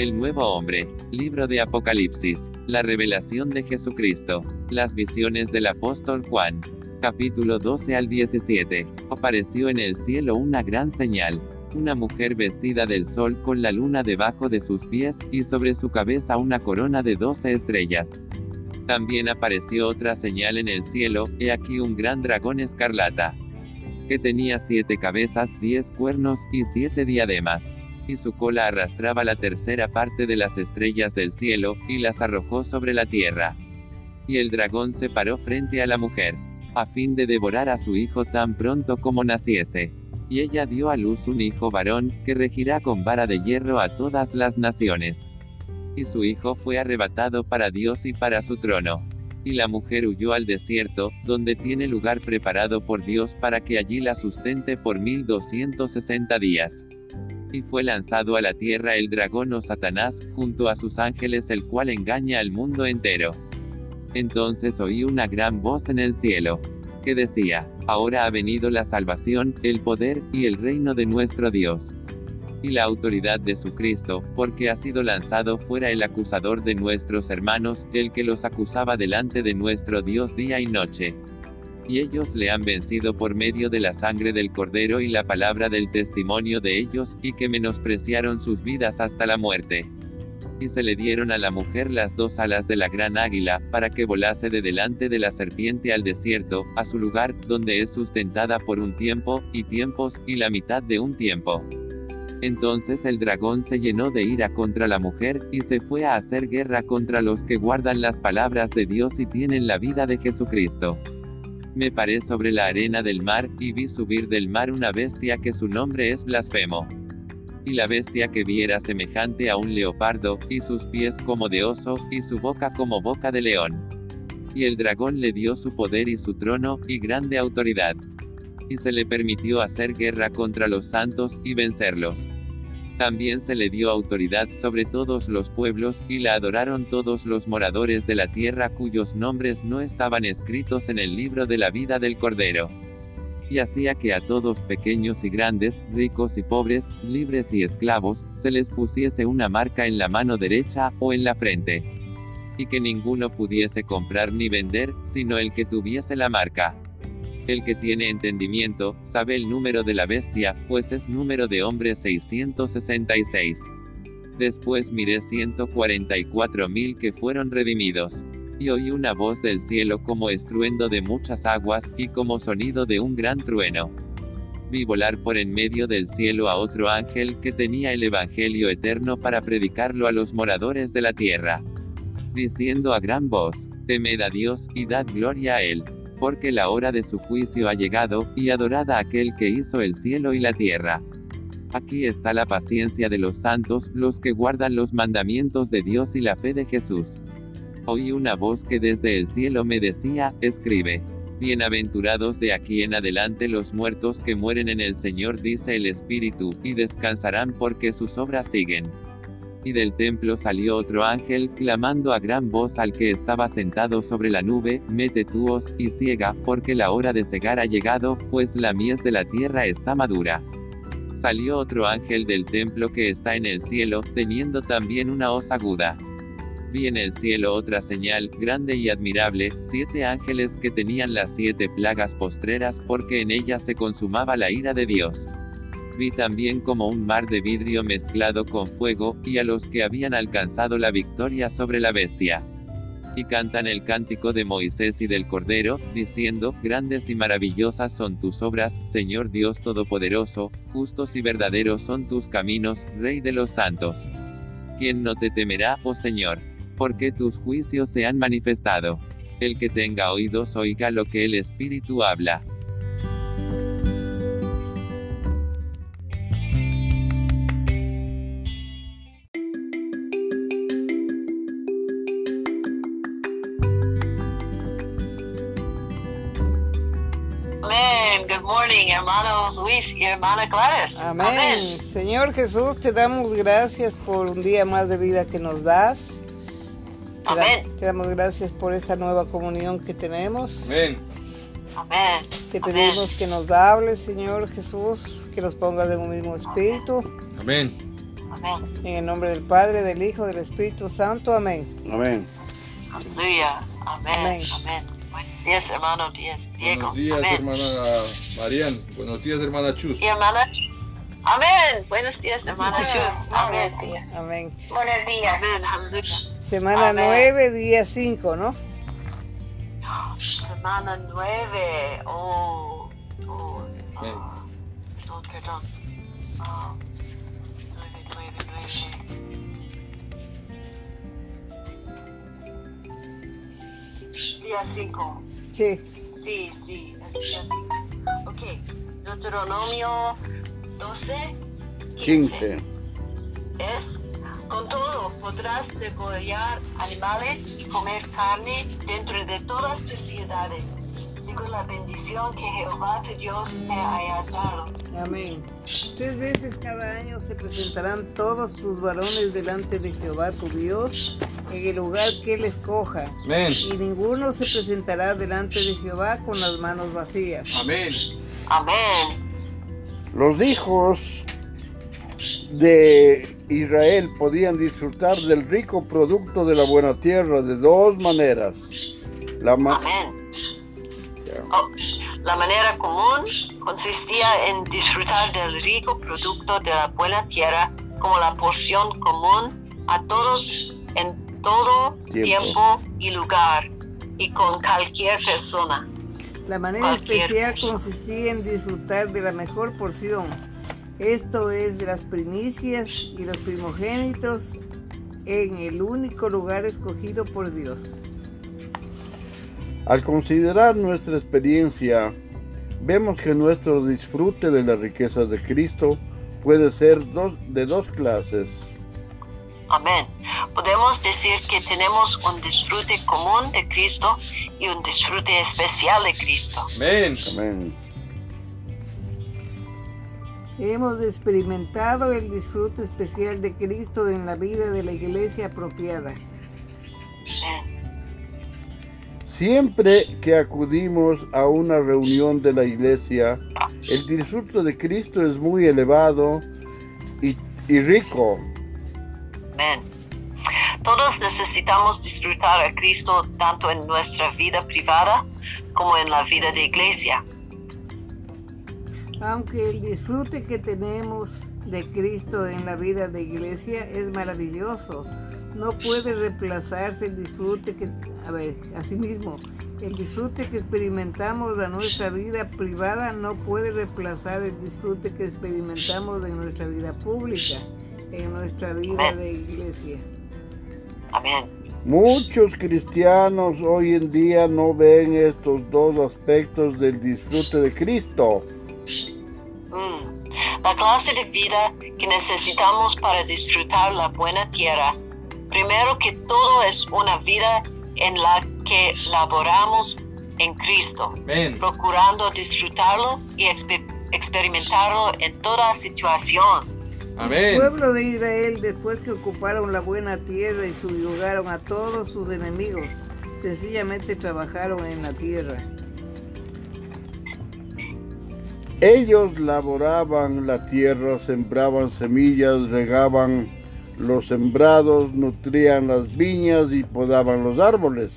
El nuevo hombre, libro de Apocalipsis, la revelación de Jesucristo, las visiones del apóstol Juan. Capítulo 12 al 17. Apareció en el cielo una gran señal, una mujer vestida del sol con la luna debajo de sus pies, y sobre su cabeza una corona de doce estrellas. También apareció otra señal en el cielo, he aquí un gran dragón escarlata, que tenía siete cabezas, diez cuernos, y siete diademas. Y su cola arrastraba la tercera parte de las estrellas del cielo, y las arrojó sobre la tierra. Y el dragón se paró frente a la mujer, a fin de devorar a su hijo tan pronto como naciese y ella dio a luz un hijo varón, que regirá con vara de hierro a todas las naciones. Y su hijo fue arrebatado para Dios y para su trono. Y la mujer huyó al desierto, donde tiene lugar preparado por Dios para que allí la sustente por mil doscientos sesenta días. Y fue lanzado a la tierra el dragón o Satanás, junto a sus ángeles el cual engaña al mundo entero. Entonces oí una gran voz en el cielo que decía, Ahora ha venido la salvación, el poder, y el reino de nuestro Dios. Y la autoridad de su Cristo, porque ha sido lanzado fuera el acusador de nuestros hermanos, el que los acusaba delante de nuestro Dios día y noche. Y ellos le han vencido por medio de la sangre del Cordero y la palabra del testimonio de ellos, y que menospreciaron sus vidas hasta la muerte y se le dieron a la mujer las dos alas de la gran águila, para que volase de delante de la serpiente al desierto, a su lugar, donde es sustentada por un tiempo, y tiempos, y la mitad de un tiempo. Entonces el dragón se llenó de ira contra la mujer, y se fue a hacer guerra contra los que guardan las palabras de Dios y tienen la vida de Jesucristo. Me paré sobre la arena del mar, y vi subir del mar una bestia que su nombre es blasfemo y la bestia que viera semejante a un leopardo, y sus pies como de oso, y su boca como boca de león. Y el dragón le dio su poder y su trono, y grande autoridad. Y se le permitió hacer guerra contra los santos, y vencerlos. También se le dio autoridad sobre todos los pueblos, y la adoraron todos los moradores de la tierra cuyos nombres no estaban escritos en el libro de la vida del Cordero y hacía que a todos pequeños y grandes, ricos y pobres, libres y esclavos, se les pusiese una marca en la mano derecha, o en la frente. Y que ninguno pudiese comprar ni vender, sino el que tuviese la marca. El que tiene entendimiento, sabe el número de la bestia, pues es número de hombre 666. Después miré 144 mil que fueron redimidos y oí una voz del cielo como estruendo de muchas aguas, y como sonido de un gran trueno. Vi volar por en medio del cielo a otro ángel que tenía el Evangelio eterno para predicarlo a los moradores de la tierra. Diciendo a gran voz, temed a Dios, y dad gloria a Él, porque la hora de su juicio ha llegado, y adorad a aquel que hizo el cielo y la tierra. Aquí está la paciencia de los santos, los que guardan los mandamientos de Dios y la fe de Jesús. Oí una voz que desde el cielo me decía, escribe. Bienaventurados de aquí en adelante los muertos que mueren en el Señor, dice el Espíritu, y descansarán porque sus obras siguen. Y del templo salió otro ángel, clamando a gran voz al que estaba sentado sobre la nube, mete tuos, y ciega, porque la hora de cegar ha llegado, pues la mies de la tierra está madura. Salió otro ángel del templo que está en el cielo, teniendo también una hoz aguda. Vi en el cielo otra señal, grande y admirable, siete ángeles que tenían las siete plagas postreras, porque en ellas se consumaba la ira de Dios. Vi también como un mar de vidrio mezclado con fuego, y a los que habían alcanzado la victoria sobre la bestia. Y cantan el cántico de Moisés y del Cordero, diciendo, Grandes y maravillosas son tus obras, Señor Dios Todopoderoso, justos y verdaderos son tus caminos, Rey de los santos. ¿Quién no te temerá, oh Señor? porque tus juicios se han manifestado. El que tenga oídos oiga lo que el Espíritu habla. Morning, hermano Luis y hermana Gladys. Amén. Señor Jesús, te damos gracias por un día más de vida que nos das. Te, damos gracias por esta nueva comunión que tenemos. Amén. Amén. Te pedimos que nos hables, Señor Jesús, que nos pongas en un mismo espíritu. Amén. Amén. En el nombre del Padre, del Hijo, del Espíritu Santo. Amén. Amén. Aleluya. Amén. Amén. Días, hermano Diego. Buenos días, hermana Marian. Buenos días, hermana Chus. Y hermana Chus. Amén. Buenos días, hermana Chus. Amén. Amén. Buenos días. Amén. Aleluya. Semana 9, día 5, ¿no? Semana 9. Oh. Oh. Amén. No, perdón. Oh. 9, 9, 9. Día 5. Sí. Sí, sí, día 5. Ok. Deuteronomio 12, 15. 15. Es con todo podrás degollar animales y comer carne dentro de todas tus ciudades, la bendición que Jehová tu Dios te haya dado. Amén. Tres veces cada año se presentarán todos tus varones delante de Jehová tu Dios en el lugar que él escoja. Amén. Y ninguno se presentará delante de Jehová con las manos vacías. Amén. Amén. Los hijos de Israel podían disfrutar del rico producto de la buena tierra de dos maneras. La ma- la manera común consistía en disfrutar del rico producto de la buena tierra como la porción común a todos en todo Tiempo. tiempo y lugar y con cualquier persona. La manera Cualquier especial consistía en disfrutar de la mejor porción. Esto es de las primicias y los primogénitos en el único lugar escogido por Dios. Al considerar nuestra experiencia, vemos que nuestro disfrute de las riquezas de Cristo puede ser dos, de dos clases. Amén. Podemos decir que tenemos un disfrute común de Cristo y un disfrute especial de Cristo. Amén. Amén. Hemos experimentado el disfrute especial de Cristo en la vida de la iglesia apropiada. Amén. Siempre que acudimos a una reunión de la iglesia, el disfrute de Cristo es muy elevado y, y rico. Amén. Todos necesitamos disfrutar a Cristo tanto en nuestra vida privada como en la vida de iglesia. Aunque el disfrute que tenemos de Cristo en la vida de iglesia es maravilloso, no puede reemplazarse el disfrute que, a ver, asimismo, el disfrute que experimentamos en nuestra vida privada no puede reemplazar el disfrute que experimentamos en nuestra vida pública, en nuestra vida de iglesia. Amén. Muchos cristianos hoy en día no ven estos dos aspectos del disfrute de Cristo. Mm. La clase de vida que necesitamos para disfrutar la buena tierra, primero que todo es una vida en la que laboramos en Cristo, procurando disfrutarlo y exper- experimentarlo en toda situación. El Amén. pueblo de Israel, después que ocuparon la buena tierra y subyugaron a todos sus enemigos, sencillamente trabajaron en la tierra. Ellos laboraban la tierra, sembraban semillas, regaban los sembrados, nutrían las viñas y podaban los árboles.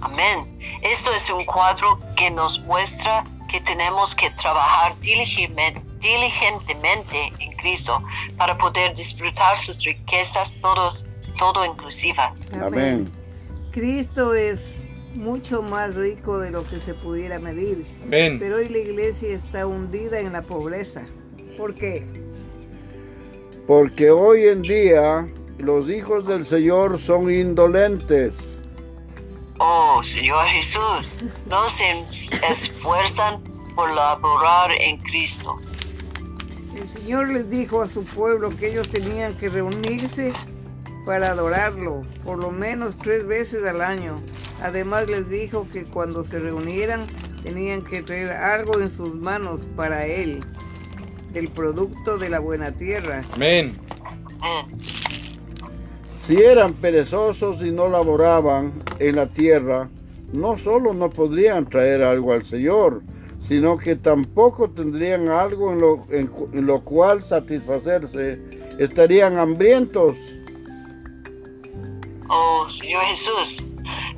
Amén. Esto es un cuadro que nos muestra que tenemos que trabajar diligentemente, en Cristo para poder disfrutar sus riquezas todos, todo inclusivas. Amén. Cristo es mucho más rico de lo que se pudiera medir, Amén. pero hoy la iglesia está hundida en la pobreza. ¿Por qué? Porque hoy en día los hijos del Señor son indolentes. Oh, Señor Jesús, no se esfuerzan por laborar en Cristo. El Señor les dijo a su pueblo que ellos tenían que reunirse para adorarlo por lo menos tres veces al año. Además les dijo que cuando se reunieran tenían que traer algo en sus manos para Él, del producto de la buena tierra. Amén. Si eran perezosos y no laboraban en la tierra, no solo no podrían traer algo al Señor, sino que tampoco tendrían algo en lo, en en lo cual satisfacerse estarían hambrientos. Oh, Señor Jesús,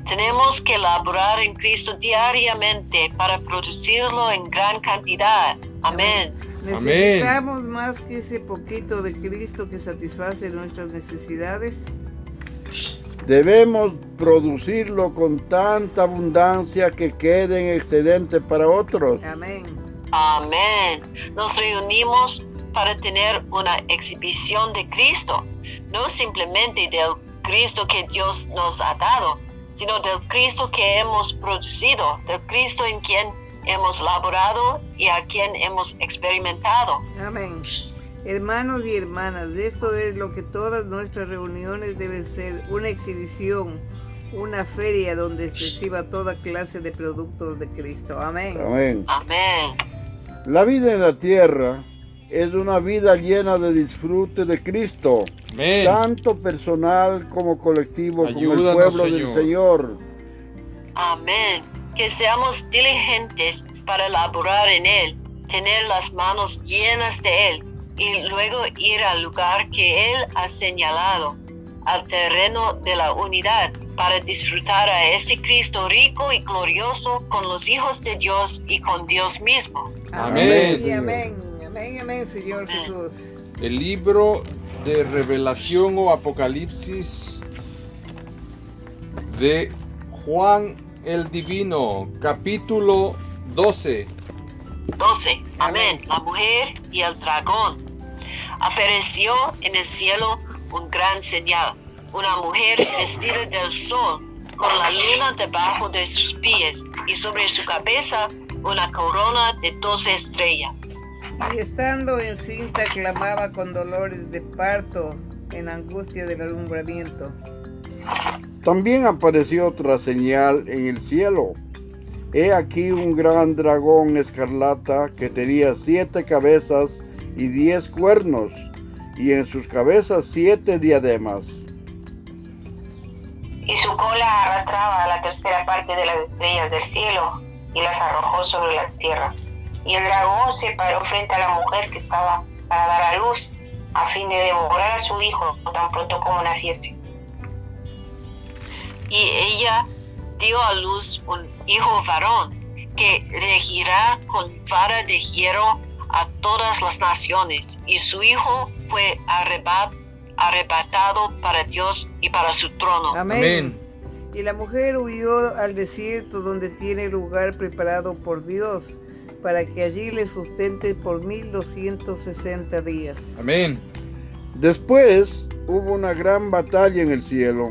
tenemos que laborar en Cristo diariamente para producirlo en gran cantidad. Amén. Necesitamos más que ese poquito de Cristo que satisface nuestras necesidades. Debemos producirlo con tanta abundancia que quede en excedente para otros. Amén. Amén. Nos reunimos para tener una exhibición de Cristo, no simplemente del Cristo que Dios nos ha dado, sino del Cristo que hemos producido, del Cristo en quien hemos laborado y a quien hemos experimentado. Amén. Hermanos y hermanas, esto es lo que todas nuestras reuniones deben ser, una exhibición, una feria donde se exhiba toda clase de productos de Cristo. Amén. Amén. Amén. La vida en la tierra es una vida llena de disfrute de Cristo, Amén. tanto personal como colectivo con el Ayúdanos, pueblo del Señor. Señor. Amén. Que seamos diligentes para laborar en Él, tener las manos llenas de Él y luego ir al lugar que Él ha señalado, al terreno de la unidad, para disfrutar a este Cristo rico y glorioso con los hijos de Dios y con Dios mismo. Amén. Amén, amén, Señor Jesús. El libro de revelación o apocalipsis de Juan el Divino, capítulo 12. 12. Amén. La mujer y el dragón. Apareció en el cielo un gran señal. Una mujer vestida del sol, con la luna debajo de sus pies y sobre su cabeza una corona de doce estrellas. Y estando encinta clamaba con dolores de parto en angustia del alumbramiento. También apareció otra señal en el cielo. He aquí un gran dragón escarlata que tenía siete cabezas y diez cuernos, y en sus cabezas siete diademas. y su cola arrastraba a la tercera parte de las estrellas del cielo y las arrojó sobre la tierra. Y el dragón se paró frente a la mujer que estaba para dar a luz, a fin de devorar a su hijo tan pronto como naciese. Y ella dio a luz un hijo varón que regirá con vara de hierro a todas las naciones. Y su hijo fue arrebat- arrebatado para Dios y para su trono. Amén. Amén. Y la mujer huyó al desierto donde tiene lugar preparado por Dios para que allí le sustente por 1260 días. Amén. Después hubo una gran batalla en el cielo.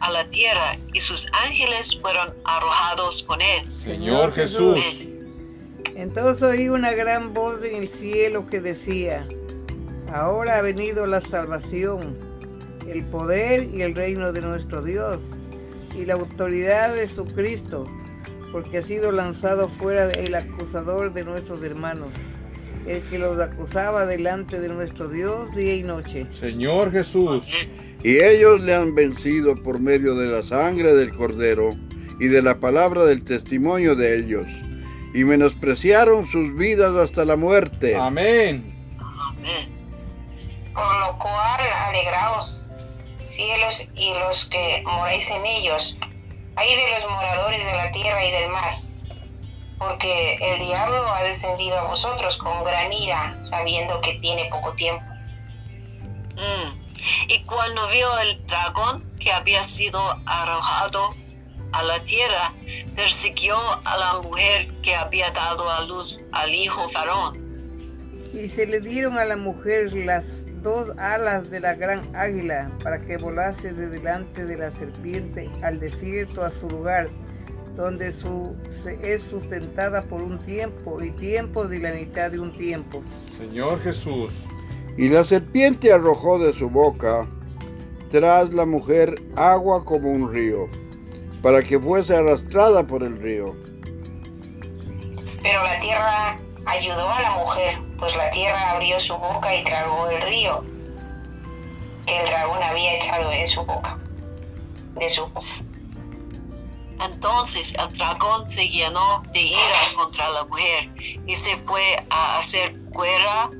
a la tierra y sus ángeles fueron arrojados con él. Señor Jesús. Entonces oí una gran voz en el cielo que decía, ahora ha venido la salvación, el poder y el reino de nuestro Dios y la autoridad de su Cristo, porque ha sido lanzado fuera el acusador de nuestros hermanos, el que los acusaba delante de nuestro Dios día y noche. Señor Jesús. Y ellos le han vencido por medio de la sangre del cordero y de la palabra del testimonio de ellos, y menospreciaron sus vidas hasta la muerte. Amén. Amén. Por lo cual alegraos, cielos y los que moráis en ellos, ay de los moradores de la tierra y del mar, porque el diablo ha descendido a vosotros con gran ira, sabiendo que tiene poco tiempo. Mm. Y cuando vio el dragón que había sido arrojado a la tierra, persiguió a la mujer que había dado a luz al hijo varón. Y se le dieron a la mujer las dos alas de la gran águila para que volase de delante de la serpiente al desierto a su lugar, donde su, se- es sustentada por un tiempo y tiempo de la mitad de un tiempo. Señor Jesús. Y la serpiente arrojó de su boca tras la mujer agua como un río, para que fuese arrastrada por el río. Pero la tierra ayudó a la mujer, pues la tierra abrió su boca y tragó el río que el dragón había echado en su boca. De su boca. Entonces el dragón se llenó de ira contra la mujer y se fue a hacer guerra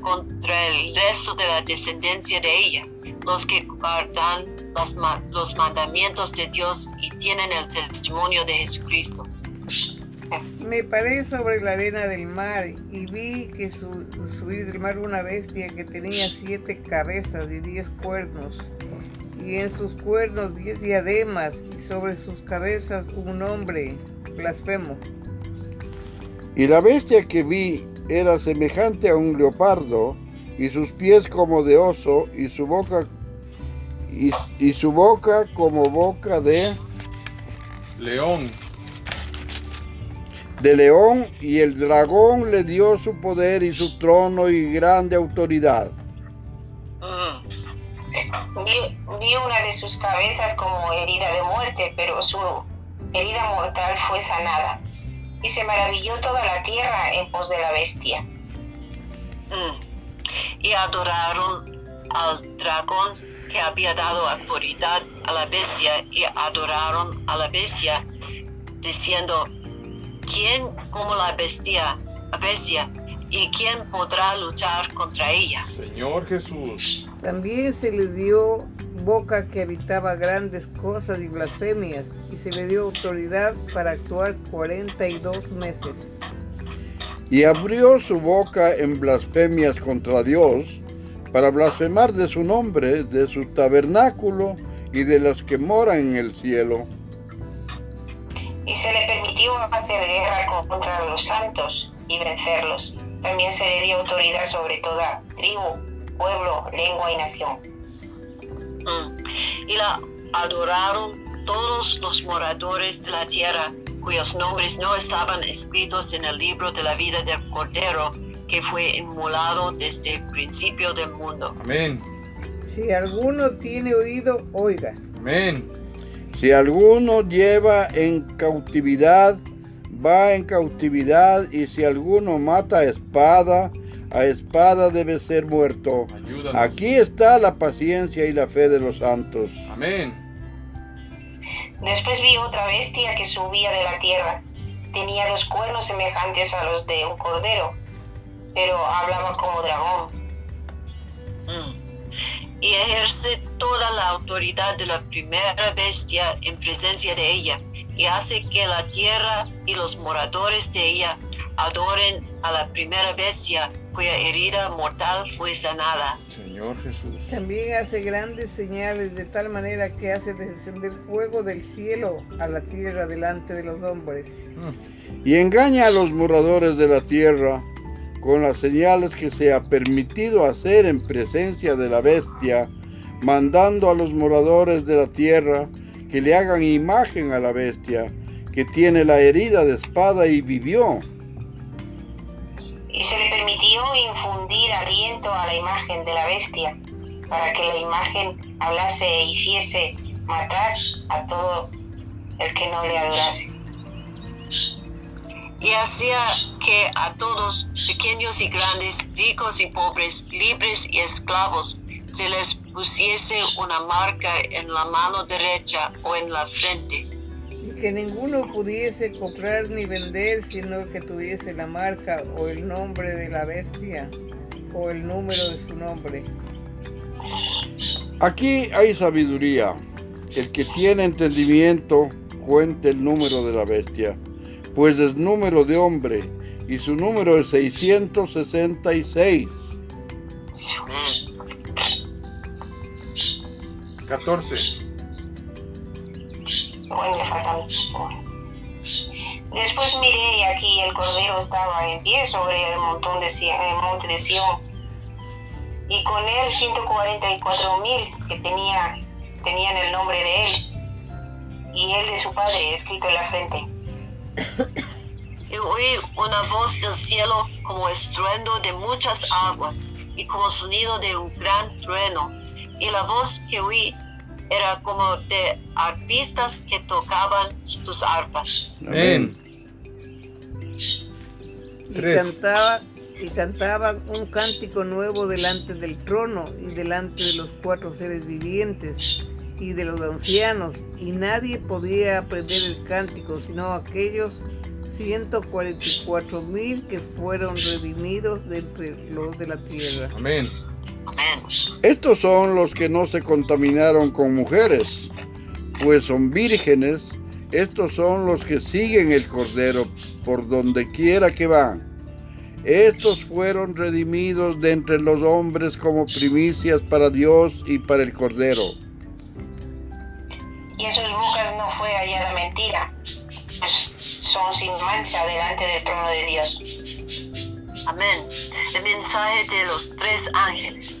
contra el resto de la descendencia de ella, los que guardan los, ma- los mandamientos de Dios y tienen el testimonio de Jesucristo. Me paré sobre la arena del mar y vi que su- subir del mar una bestia que tenía siete cabezas y diez cuernos, y en sus cuernos diez diademas, y sobre sus cabezas un nombre blasfemo. Y la bestia que vi era semejante a un leopardo, y sus pies como de oso, y su boca y, y su boca como boca de, León. de león, y el dragón le dio su poder y su trono y grande autoridad. Mm. Vi, vi una de sus cabezas como herida de muerte, pero su herida mortal fue sanada. Y se maravilló toda la tierra en pos de la bestia. Mm. Y adoraron al dragón que había dado autoridad a la bestia y adoraron a la bestia diciendo, ¿quién como la bestia, la bestia y quién podrá luchar contra ella? Señor Jesús. También se le dio boca que habitaba grandes cosas y blasfemias, y se le dio autoridad para actuar 42 meses. Y abrió su boca en blasfemias contra Dios, para blasfemar de su nombre, de su tabernáculo y de los que moran en el cielo. Y se le permitió hacer guerra contra los santos y vencerlos. También se le dio autoridad sobre toda tribu, pueblo, lengua y nación. Mm. Y la adoraron todos los moradores de la tierra cuyos nombres no estaban escritos en el libro de la vida del Cordero que fue inmolado desde el principio del mundo. Amén. Si alguno tiene oído, oiga. Amén. Si alguno lleva en cautividad, va en cautividad, y si alguno mata a espada, a espada debe ser muerto. Ayúdanos. Aquí está la paciencia y la fe de los santos. Amén. Después vi otra bestia que subía de la tierra. Tenía los cuernos semejantes a los de un cordero, pero hablaba como dragón. Mm. Y ejerce toda la autoridad de la primera bestia en presencia de ella, y hace que la tierra y los moradores de ella adoren a la primera bestia cuya herida mortal fue sanada. Señor Jesús. También hace grandes señales de tal manera que hace descender fuego del cielo a la tierra delante de los hombres. Y engaña a los moradores de la tierra con las señales que se ha permitido hacer en presencia de la bestia, mandando a los moradores de la tierra que le hagan imagen a la bestia, que tiene la herida de espada y vivió. Y se le permitió infundir aliento a la imagen de la bestia, para que la imagen hablase e hiciese matar a todo el que no le adorase. y hacía que a todos, pequeños y grandes, ricos y pobres, libres y esclavos, se les pusiese una marca en la mano derecha o en la frente, Y que ninguno pudiese comprar ni vender, sino que tuviese la marca o el nombre de la bestia o el número de su nombre. Aquí hay sabiduría. El que tiene entendimiento cuente el número de la bestia, pues es número de hombre y su número es 666. 14. Después miré y aquí el cordero estaba en pie sobre el montón de el monte de Sión y con él 144 mil que tenía, tenían el nombre de él y el de su padre escrito en la frente. y oí una voz del cielo como estruendo de muchas aguas y como sonido de un gran trueno. Y la voz que oí era como de arpistas que tocaban sus arpas. Amén. y cantaba y cantaban un cántico nuevo delante del trono y delante de los cuatro seres vivientes y de los ancianos y nadie podía aprender el cántico sino aquellos 144 mil que fueron redimidos de entre los de la tierra. Amén. Estos son los que no se contaminaron con mujeres, pues son vírgenes. Estos son los que siguen el Cordero por donde quiera que van. Estos fueron redimidos de entre los hombres como primicias para Dios y para el Cordero. Y en sus bocas no fue hallada mentira, pues son sin mancha delante del trono de Dios. Amén. El mensaje de los tres ángeles.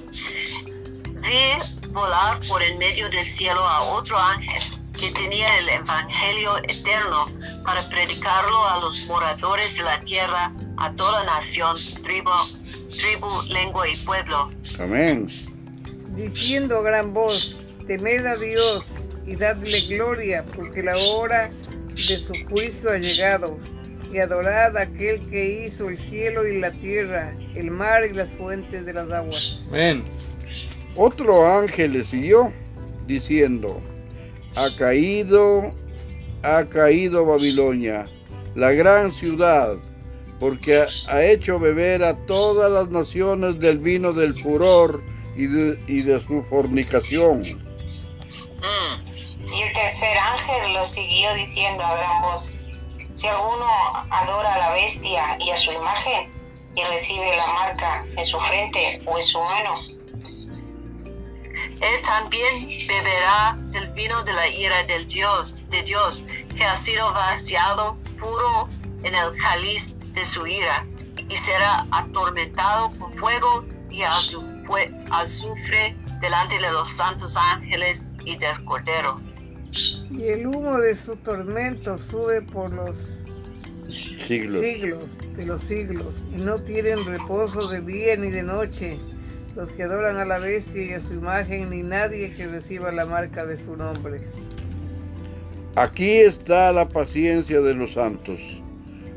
Vi volar por en medio del cielo a otro ángel que tenía el Evangelio eterno para predicarlo a los moradores de la tierra, a toda nación, tribu, tribu, lengua y pueblo. Amén. diciendo a gran voz, temed a Dios y dadle gloria, porque la hora de su juicio ha llegado, y adorad a aquel que hizo el cielo y la tierra, el mar y las fuentes de las aguas. Amén. Otro ángel le siguió, diciendo, ha caído, ha caído Babilonia, la gran ciudad, porque ha- ha hecho beber a todas las naciones del vino del furor y de, y de su fornicación. Mm. Y el tercer ángel lo siguió diciendo a gran voz, si alguno adora a la bestia y a su imagen y recibe la marca en su frente o en su mano, Él también beberá del vino de la ira del Dios, de Dios, que ha sido vaciado puro en el cáliz de su ira, y será atormentado con fuego y azufre delante de los santos ángeles y del Cordero. Y el humo de su tormento sube por los Siglos. siglos de los siglos, y no tienen reposo de día ni de noche, los que adoran a la bestia y a su imagen, ni nadie que reciba la marca de su nombre. Aquí está la paciencia de los santos,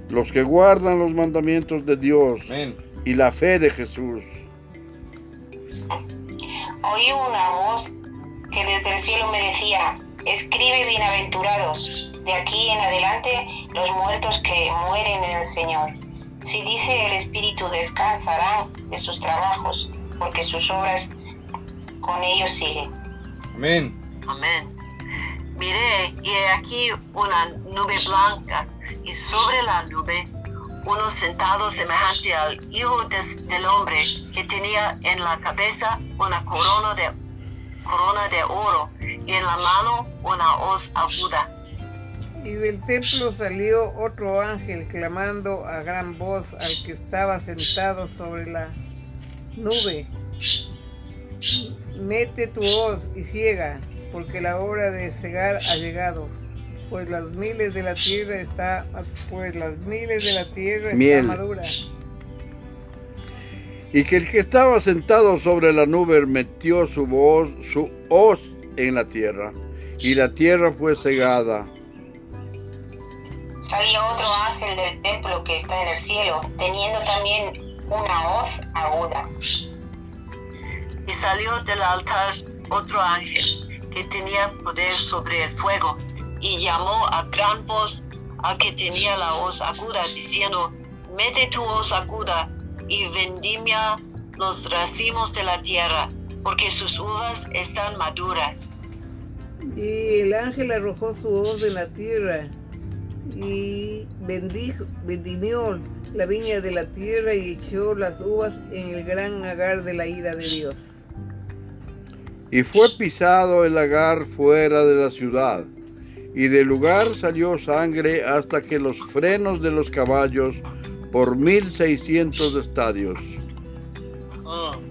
los que guardan los mandamientos de Dios Amén. y la fe de Jesús. oí una voz que desde el cielo me decía, escribe bienaventurados, de aquí en adelante los muertos que mueren en el Señor. Si dice el Espíritu, descansarán de sus trabajos, porque sus obras con ellos siguen. Amén. Amén. Miré y he aquí una nube blanca y sobre la nube uno sentado semejante al Hijo des- del Hombre que tenía en la cabeza una corona de, corona de oro y en la mano una hoz aguda. Y del templo salió otro ángel clamando a gran voz al que estaba sentado sobre la nube. Mete tu hoz y ciega, porque la hora de cegar ha llegado. Pues las miles de la tierra está, pues las miles de la tierra Miel. está madura. Y que el que estaba sentado sobre la nube metió su voz, su hoz en la tierra, y la tierra fue cegada. Salía otro ángel del templo que está en el cielo, teniendo también una hoz aguda. Y salió del altar otro ángel que tenía poder sobre el fuego y llamó a gran voz al que tenía la hoz aguda diciendo, mete tu hoz aguda y vendimia los racimos de la tierra, porque sus uvas están maduras. Y el ángel arrojó su hoz en la tierra y bendijo, vendimió la viña de la tierra y echó las uvas en el gran agar de la ira de Dios. Y fue pisado el lagar fuera de la ciudad, y del lugar salió sangre hasta que los frenos de los caballos por mil seiscientos estadios. Mm.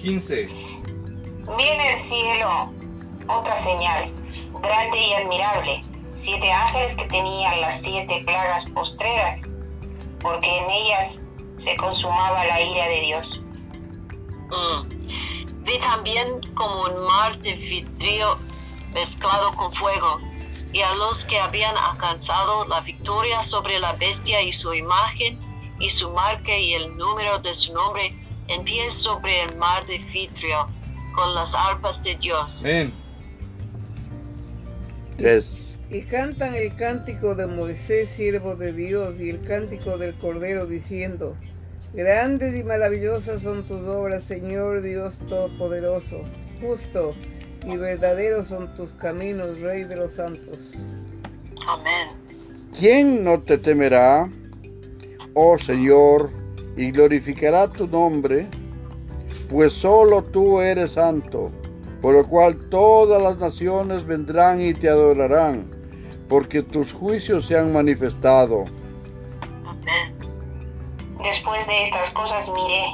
15. Vi en el cielo otra señal, grande y admirable, siete ángeles que tenían las siete plagas postreras, porque en ellas se consumaba la ira de Dios. Mm. Vi también como un mar de vidrio mezclado con fuego, y a los que habían alcanzado la victoria sobre la bestia y su imagen, y su marca y el número de su nombre, en pie sobre el mar de vidrio, con las arpas de Dios. Amén. Tres. Y cantan el cántico de Moisés, siervo de Dios, y el cántico del Cordero, diciendo, Grandes y maravillosas son tus obras, Señor Dios Todopoderoso. Justo y verdaderos son tus caminos, Rey de los santos. Amén. ¿Quién no te temerá, oh Señor, y glorificará tu nombre? Pues solo tú eres santo, por lo cual todas las naciones vendrán y te adorarán, porque tus juicios se han manifestado. Amén. Después de estas cosas miré,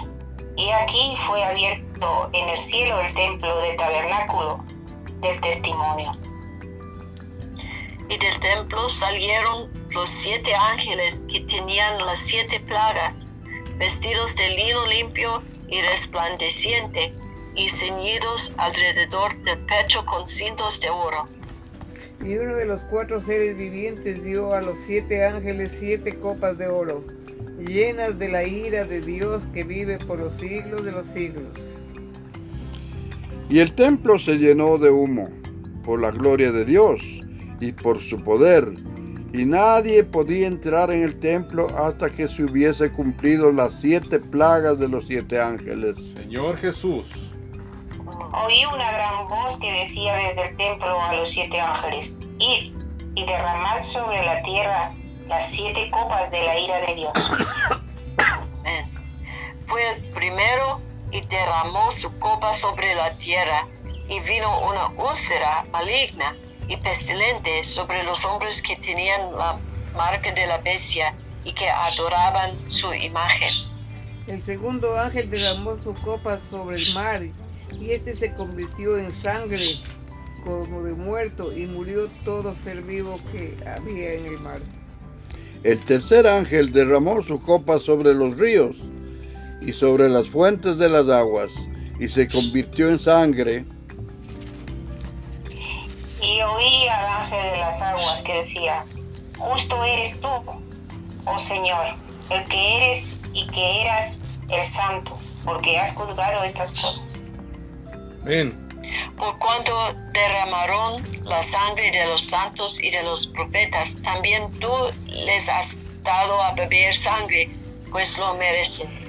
y aquí fue abierto en el cielo el templo del tabernáculo del testimonio. Y del templo salieron los siete ángeles que tenían las siete plagas, vestidos de lino limpio y resplandeciente, y ceñidos alrededor del pecho con cintos de oro. Y uno de los cuatro seres vivientes dio a los siete ángeles siete copas de oro, llenas de la ira de Dios que vive por los siglos de los siglos. Y el templo se llenó de humo por la gloria de Dios y por su poder. Y nadie podía entrar en el templo hasta que se hubiese cumplido las siete plagas de los siete ángeles. Señor Jesús. Oí una gran voz que decía desde el templo a los siete ángeles, id y derramad sobre la tierra las siete copas de la ira de Dios. Amén. Fue el primero y derramó su copa sobre la tierra, y vino una úlcera maligna y pestilente sobre los hombres que tenían la marca de la bestia y que adoraban su imagen. El segundo ángel derramó su copa sobre el mar, y este se convirtió en sangre como de muerto, y murió todo ser vivo que había en el mar. El tercer ángel derramó su copa sobre los ríos y sobre las fuentes de las aguas, y se convirtió en sangre. Y oí al ángel de las aguas que decía, justo eres tú, oh Señor, el que eres y que eras el santo, porque has juzgado estas cosas. Amén. Por cuanto derramaron la sangre de los santos y de los profetas, también tú les has dado a beber sangre, pues lo merecen.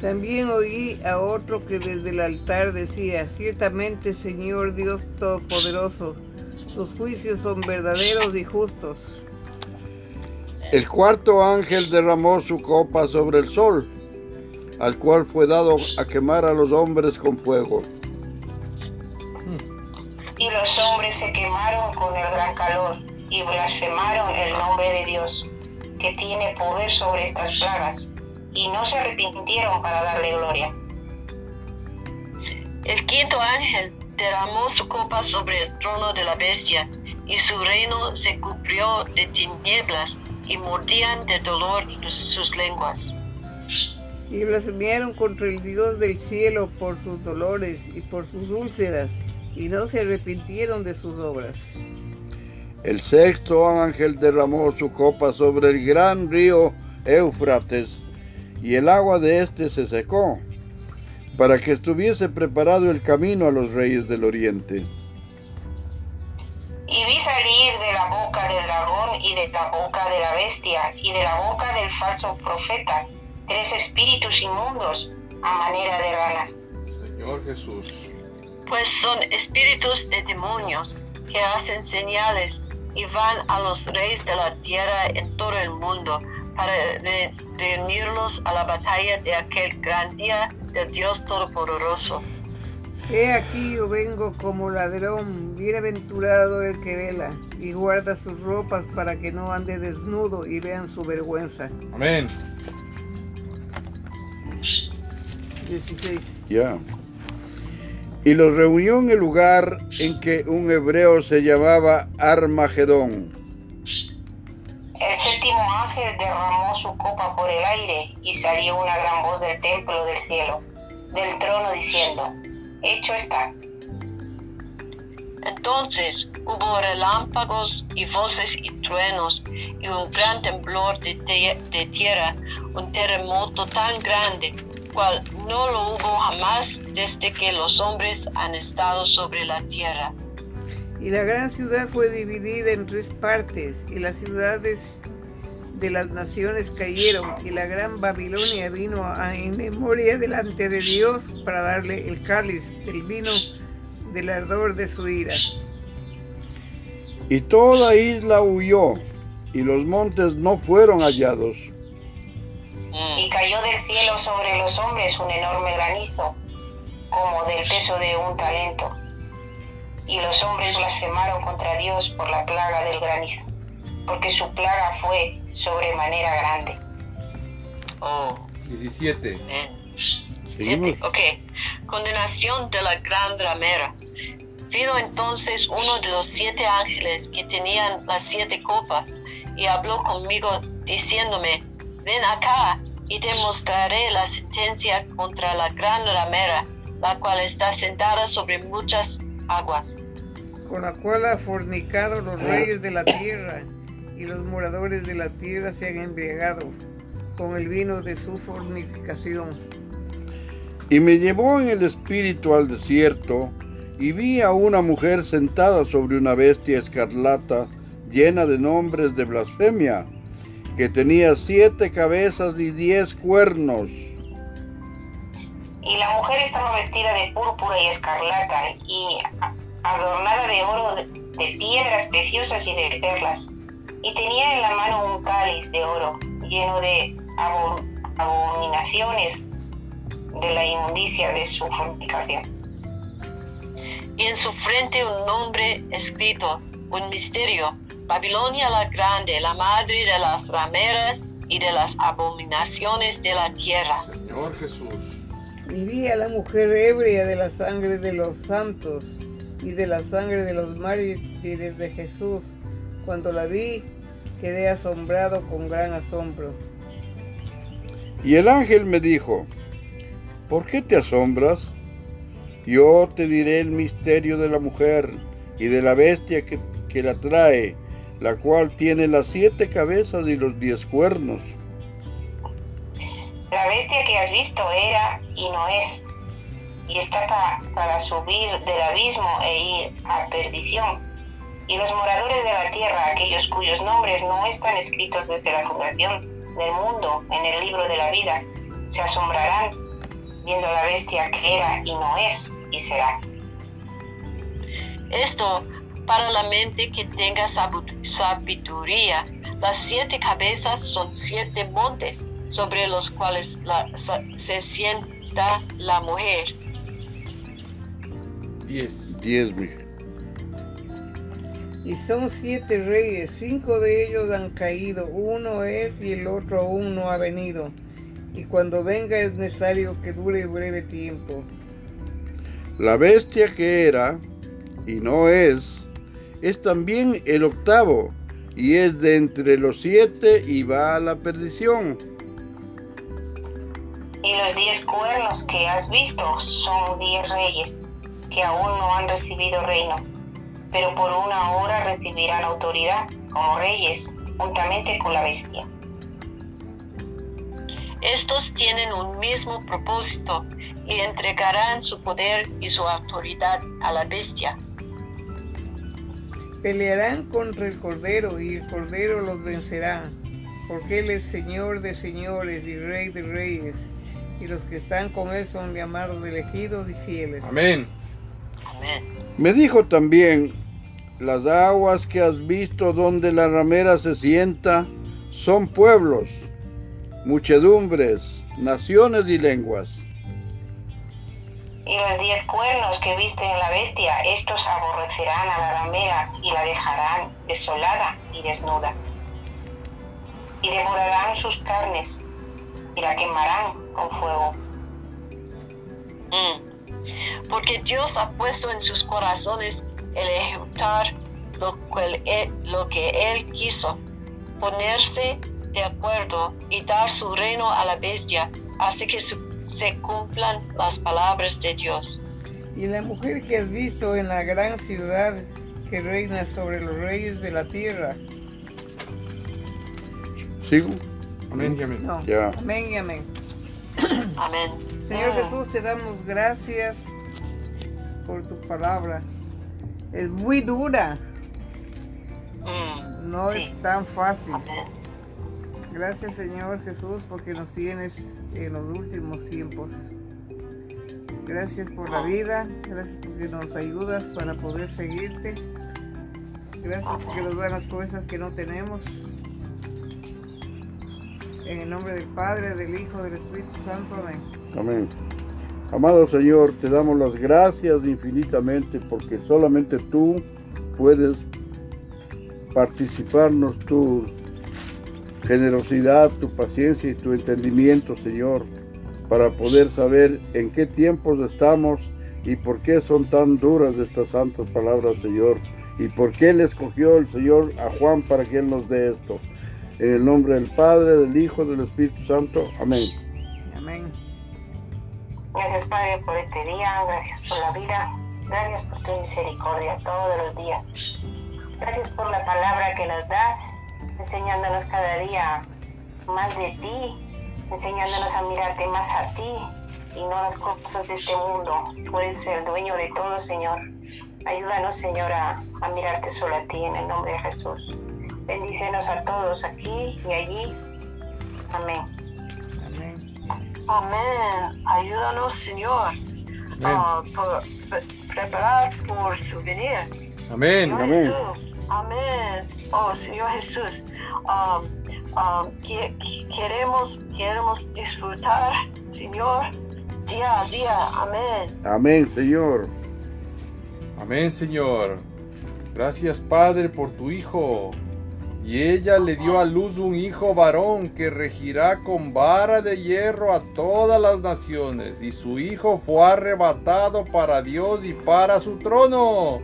También oí a otro que desde el altar decía, ciertamente Señor Dios Todopoderoso, tus juicios son verdaderos y justos. El cuarto ángel derramó su copa sobre el sol, al cual fue dado a quemar a los hombres con fuego. Y los hombres se quemaron con el gran calor y blasfemaron el nombre de Dios, que tiene poder sobre estas plagas, y no se arrepintieron para darle gloria. El quinto ángel derramó su copa sobre el trono de la bestia, y su reino se cubrió de tinieblas, y mordían de dolor sus lenguas. Y blasfemaron contra el Dios del cielo por sus dolores y por sus úlceras, y no se arrepintieron de sus obras. El sexto ángel derramó su copa sobre el gran río Éufrates, y el agua de éste se secó, para que estuviese preparado el camino a los reyes del oriente. Y vi salir de la boca del dragón y de la boca de la bestia y de la boca del falso profeta tres espíritus inmundos a manera de ranas. Señor Jesús. Pues son espíritus de demonios que hacen señales y van a los reyes de la tierra en todo el mundo para re- reunirlos a la batalla de aquel gran día del Dios Todopoderoso. He aquí yo vengo como ladrón, bienaventurado el que vela y guarda sus ropas para que no ande desnudo y vean su vergüenza. Amén. 16. Ya. y los reunió en el lugar en que un hebreo se llamaba Armagedón. Ángel derramó su copa por el aire y salió una gran voz del templo del cielo, del trono, diciendo, hecho está. Entonces hubo relámpagos y voces y truenos y un gran temblor de, te- de tierra, un terremoto tan grande, cual no lo hubo jamás desde que los hombres han estado sobre la tierra. Y la gran ciudad fue dividida en tres partes, y las ciudades de las naciones cayeron, y la gran Babilonia vino a- en memoria delante de Dios para darle el cáliz del vino del ardor de su ira. Y toda isla huyó, y los montes no fueron hallados. Y cayó del cielo sobre los hombres un enorme granizo, como del peso de un talento. Y los hombres blasfemaron contra Dios por la plaga del granizo, porque su plaga fue sobremanera grande. Oh, 17. amén. Seguimos. Siete, ok. Condenación de la gran ramera. Vino entonces uno de los siete ángeles que tenían las siete copas y habló conmigo diciéndome, ven acá y te mostraré la sentencia contra la gran ramera, la cual está sentada sobre muchas aguas. con la cual ha fornicado los reyes de la tierra, y los moradores de la tierra se han embriagado con el vino de su fornicación. Y me llevó en el espíritu al desierto, y vi a una mujer sentada sobre una bestia escarlata llena de nombres de blasfemia, que tenía siete cabezas y diez cuernos. Y la mujer estaba vestida de púrpura y escarlata y adornada de oro, de piedras preciosas y de perlas. Y tenía en la mano un cáliz de oro lleno de abo- abominaciones de la inmundicia de su fornicación. y en su frente un nombre escrito, un misterio, Babilonia la grande, la madre de las rameras y de las abominaciones de la tierra. Señor Jesús. Y vi a la mujer ebria de la sangre de los santos y de la sangre de los mártires de Jesús. Cuando la vi, quedé asombrado con gran asombro. Y el ángel me dijo, ¿por qué te asombras? Yo te diré el misterio de la mujer y de la bestia que, que la trae, la cual tiene las siete cabezas y los diez cuernos. La bestia que has visto era y no es, y está pa- para subir del abismo e ir a perdición. Y los moradores de la tierra, aquellos cuyos nombres no están escritos desde la fundación del mundo en el libro de la vida, se asombrarán viendo la bestia que era y no es y será. Esto para la mente que tenga sabiduría. Las siete cabezas son siete montes sobre los cuales la- se sienta la mujer. 10. Diez, mija. Y son siete reyes, cinco de ellos han caído, uno es y el otro aún no ha venido. Y cuando venga es necesario que dure breve tiempo. La bestia que era y no es, es también el octavo, y es de entre los siete y va a la perdición. Y los diez cuernos que has visto son diez reyes que aún no han recibido reino, pero por una hora recibirán autoridad como reyes juntamente con la bestia. Estos tienen un mismo propósito y entregarán su poder y su autoridad a la bestia. Pelearán contra el Cordero y el Cordero los vencerá, porque Él es Señor de señores y Rey de reyes, y los que están con Él son llamados elegidos y fieles. Amén. Amén. Me dijo también, las aguas que has visto donde la ramera se sienta son pueblos, muchedumbres, naciones y lenguas. Y los diez cuernos que viste en la bestia, estos aborrecerán a la ramera y la dejarán desolada y desnuda. Y devorarán sus carnes y la quemarán con fuego. Mm. Porque Dios ha puesto en sus corazones el ejecutar lo, cual él- lo que Él quiso, ponerse de acuerdo y dar su reino a la bestia hasta que su- se cumplan las palabras de Dios. Y la mujer que has visto en la gran ciudad que reina sobre los reyes de la tierra. ¿Sigo? Amén y amén. No. Ya. Amén y amén. Amén. Señor. Jesús, te damos gracias por tu palabra. Es muy dura, Mm. no Sí. es tan fácil. Amén. Gracias Señor Jesús porque nos tienes en los últimos tiempos. Gracias por la vida, gracias porque nos ayudas para poder seguirte. Gracias porque nos dan las cosas que no tenemos. En el nombre del Padre, del Hijo, del Espíritu Santo. Amén. Amén. Amado Señor, te damos las gracias infinitamente porque solamente tú puedes participarnos tu generosidad, tu paciencia y tu entendimiento, Señor, para poder saber en qué tiempos estamos y por qué son tan duras estas santas palabras, Señor, y por qué le escogió el Señor a Juan para que Él nos dé esto. En el nombre del Padre, del Hijo, del Espíritu Santo. Amén. Amén. Gracias Padre por este día, gracias por la vida, gracias por tu misericordia todos los días. Gracias por la palabra que nos das, enseñándonos cada día más de ti, enseñándonos a mirarte más a ti y no las cosas de este mundo. Tú eres el dueño de todo, Señor. Ayúdanos, Señor, a, a mirarte solo a ti en el nombre de Jesús. Bendícenos a todos aquí y allí. Amén. Amén. Amén. Ayúdanos, Señor, a preparar por su venida. Amén. Señor Amén. Jesús. Amén. Oh, Señor Jesús. um, um, que- que- queremos, queremos disfrutar, Señor, día a día. Amén. Amén, Señor. Amén, Señor. Gracias, Padre, por tu Hijo. Y ella le dio a luz un hijo varón que regirá con vara de hierro a todas las naciones. Y su hijo fue arrebatado para Dios y para su trono.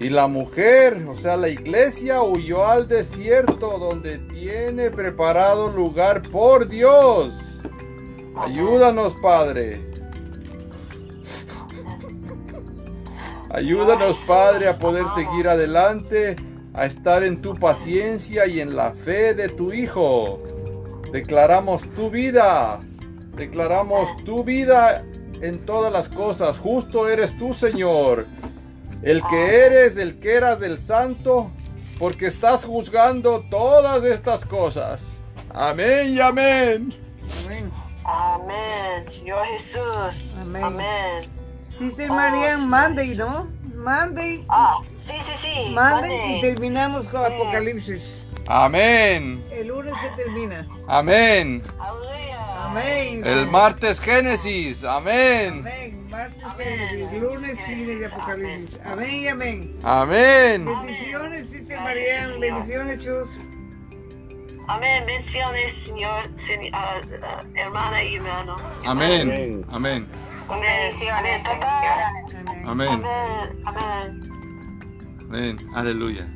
Y la mujer, o sea, la iglesia, huyó al desierto donde tiene preparado lugar por Dios. Ayúdanos, Padre. Ayúdanos, Padre, a poder seguir adelante, a estar en tu paciencia y en la fe de tu Hijo. Declaramos tu vida. Declaramos tu vida en todas las cosas. Justo eres tú, Señor. El que eres, el que eras del santo, porque estás juzgando todas estas cosas. Amén y amén. Amén. Amén. Señor Jesús. Amén. Amén. Sister Oh, Marian, sí. Monday, ¿no? Monday, Ah, sí, sí, sí. Monday Monday. y terminamos con Apocalipsis. Amén. El lunes se termina. Amén. Amén. El martes Génesis. Amén. Amén. Martes, Amén. Génesis, lunes, fines de Apocalipsis. Amén y amén. Amén. Bendiciones, Sister Marian. Bendiciones, Chus. Amén. Bendiciones, Señor, ah, ah, hermana y hermano. Amén. Amén. Bendiciones. Amén. Amén. Amén. Amén. Amén. Aleluya.